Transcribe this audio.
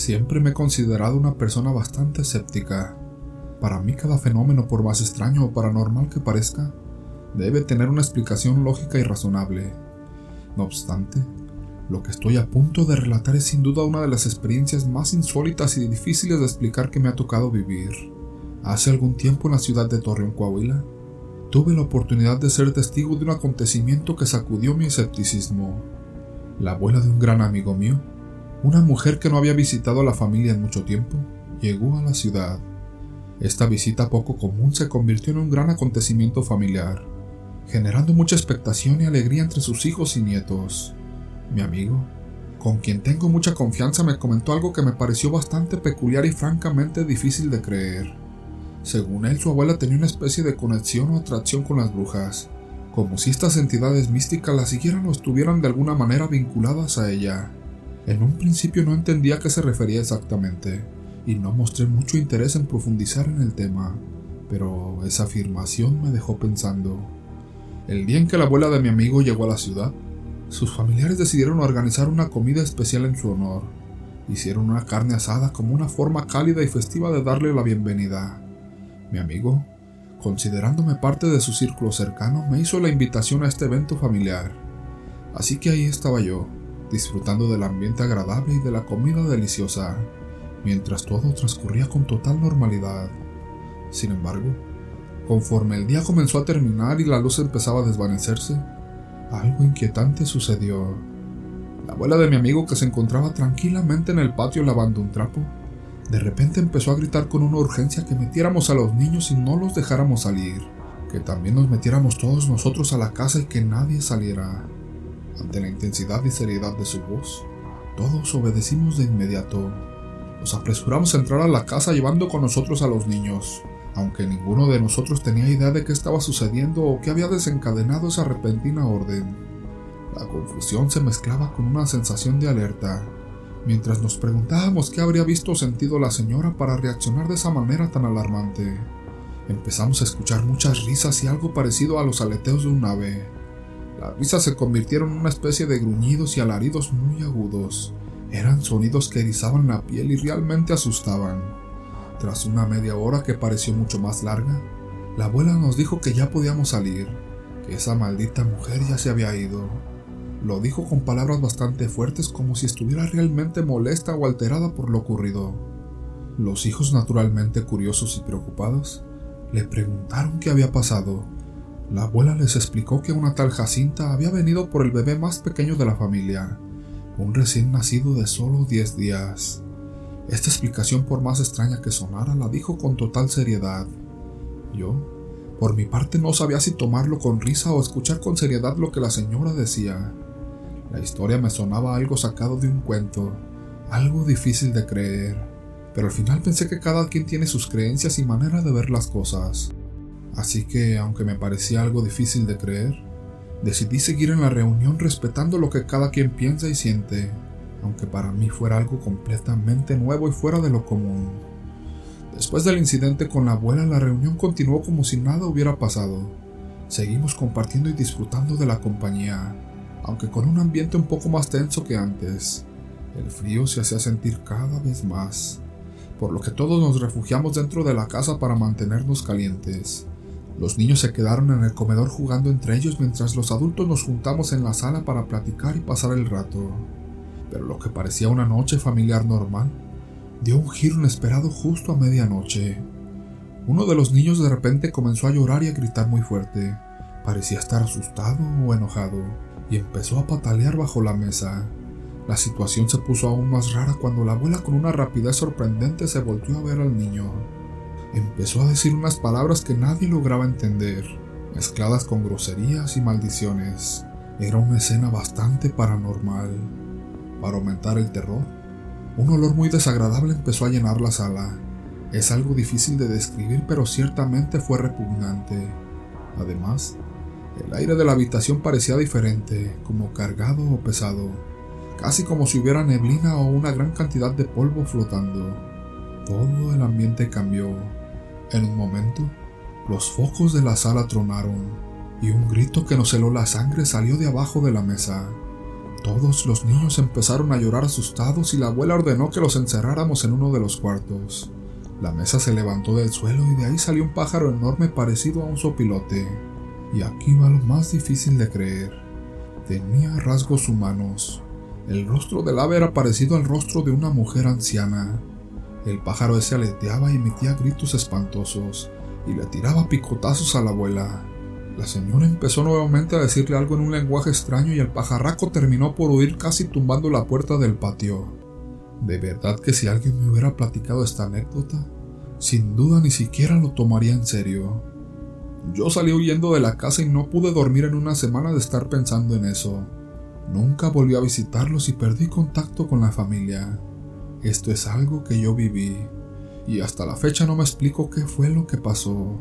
Siempre me he considerado una persona bastante escéptica. Para mí cada fenómeno, por más extraño o paranormal que parezca, debe tener una explicación lógica y razonable. No obstante, lo que estoy a punto de relatar es sin duda una de las experiencias más insólitas y difíciles de explicar que me ha tocado vivir. Hace algún tiempo en la ciudad de Torreón, Coahuila, tuve la oportunidad de ser testigo de un acontecimiento que sacudió mi escepticismo. La abuela de un gran amigo mío, una mujer que no había visitado a la familia en mucho tiempo, llegó a la ciudad. Esta visita poco común se convirtió en un gran acontecimiento familiar, generando mucha expectación y alegría entre sus hijos y nietos. Mi amigo, con quien tengo mucha confianza, me comentó algo que me pareció bastante peculiar y francamente difícil de creer. Según él, su abuela tenía una especie de conexión o atracción con las brujas, como si estas entidades místicas la siguieran o estuvieran de alguna manera vinculadas a ella. En un principio no entendía a qué se refería exactamente, y no mostré mucho interés en profundizar en el tema, pero esa afirmación me dejó pensando. El día en que la abuela de mi amigo llegó a la ciudad, sus familiares decidieron organizar una comida especial en su honor. Hicieron una carne asada como una forma cálida y festiva de darle la bienvenida. Mi amigo, considerándome parte de su círculo cercano, me hizo la invitación a este evento familiar. Así que ahí estaba yo, disfrutando del ambiente agradable y de la comida deliciosa, mientras todo transcurría con total normalidad. Sin embargo, conforme el día comenzó a terminar y la luz empezaba a desvanecerse, algo inquietante sucedió. La abuela de mi amigo, que se encontraba tranquilamente en el patio lavando un trapo, de repente empezó a gritar con una urgencia que metiéramos a los niños y no los dejáramos salir, que también nos metiéramos todos nosotros a la casa y que nadie saliera. Ante la intensidad y seriedad de su voz, todos obedecimos de inmediato. Nos apresuramos a entrar a la casa llevando con nosotros a los niños aunque ninguno de nosotros tenía idea de qué estaba sucediendo o qué había desencadenado esa repentina orden. La confusión se mezclaba con una sensación de alerta, mientras nos preguntábamos qué habría visto o sentido la señora para reaccionar de esa manera tan alarmante. Empezamos a escuchar muchas risas y algo parecido a los aleteos de un ave. Las risas se convirtieron en una especie de gruñidos y alaridos muy agudos. Eran sonidos que erizaban la piel y realmente asustaban. Tras una media hora que pareció mucho más larga, la abuela nos dijo que ya podíamos salir, que esa maldita mujer ya se había ido. Lo dijo con palabras bastante fuertes como si estuviera realmente molesta o alterada por lo ocurrido. Los hijos, naturalmente curiosos y preocupados, le preguntaron qué había pasado. La abuela les explicó que una tal Jacinta había venido por el bebé más pequeño de la familia, un recién nacido de solo 10 días. Esta explicación, por más extraña que sonara, la dijo con total seriedad. Yo, por mi parte, no sabía si tomarlo con risa o escuchar con seriedad lo que la señora decía. La historia me sonaba algo sacado de un cuento, algo difícil de creer, pero al final pensé que cada quien tiene sus creencias y manera de ver las cosas. Así que, aunque me parecía algo difícil de creer, decidí seguir en la reunión respetando lo que cada quien piensa y siente aunque para mí fuera algo completamente nuevo y fuera de lo común. Después del incidente con la abuela, la reunión continuó como si nada hubiera pasado. Seguimos compartiendo y disfrutando de la compañía, aunque con un ambiente un poco más tenso que antes. El frío se hacía sentir cada vez más, por lo que todos nos refugiamos dentro de la casa para mantenernos calientes. Los niños se quedaron en el comedor jugando entre ellos mientras los adultos nos juntamos en la sala para platicar y pasar el rato pero lo que parecía una noche familiar normal dio un giro inesperado justo a medianoche. Uno de los niños de repente comenzó a llorar y a gritar muy fuerte. Parecía estar asustado o enojado y empezó a patalear bajo la mesa. La situación se puso aún más rara cuando la abuela con una rapidez sorprendente se volvió a ver al niño. Empezó a decir unas palabras que nadie lograba entender, mezcladas con groserías y maldiciones. Era una escena bastante paranormal. Para aumentar el terror, un olor muy desagradable empezó a llenar la sala. Es algo difícil de describir, pero ciertamente fue repugnante. Además, el aire de la habitación parecía diferente, como cargado o pesado, casi como si hubiera neblina o una gran cantidad de polvo flotando. Todo el ambiente cambió. En un momento, los focos de la sala tronaron y un grito que nos heló la sangre salió de abajo de la mesa. Todos los niños empezaron a llorar asustados y la abuela ordenó que los encerráramos en uno de los cuartos. La mesa se levantó del suelo y de ahí salió un pájaro enorme parecido a un sopilote. Y aquí va lo más difícil de creer. Tenía rasgos humanos. El rostro del ave era parecido al rostro de una mujer anciana. El pájaro ese aleteaba y emitía gritos espantosos y le tiraba picotazos a la abuela. La señora empezó nuevamente a decirle algo en un lenguaje extraño y el pajarraco terminó por huir casi tumbando la puerta del patio. De verdad que si alguien me hubiera platicado esta anécdota, sin duda ni siquiera lo tomaría en serio. Yo salí huyendo de la casa y no pude dormir en una semana de estar pensando en eso. Nunca volví a visitarlos y perdí contacto con la familia. Esto es algo que yo viví, y hasta la fecha no me explico qué fue lo que pasó.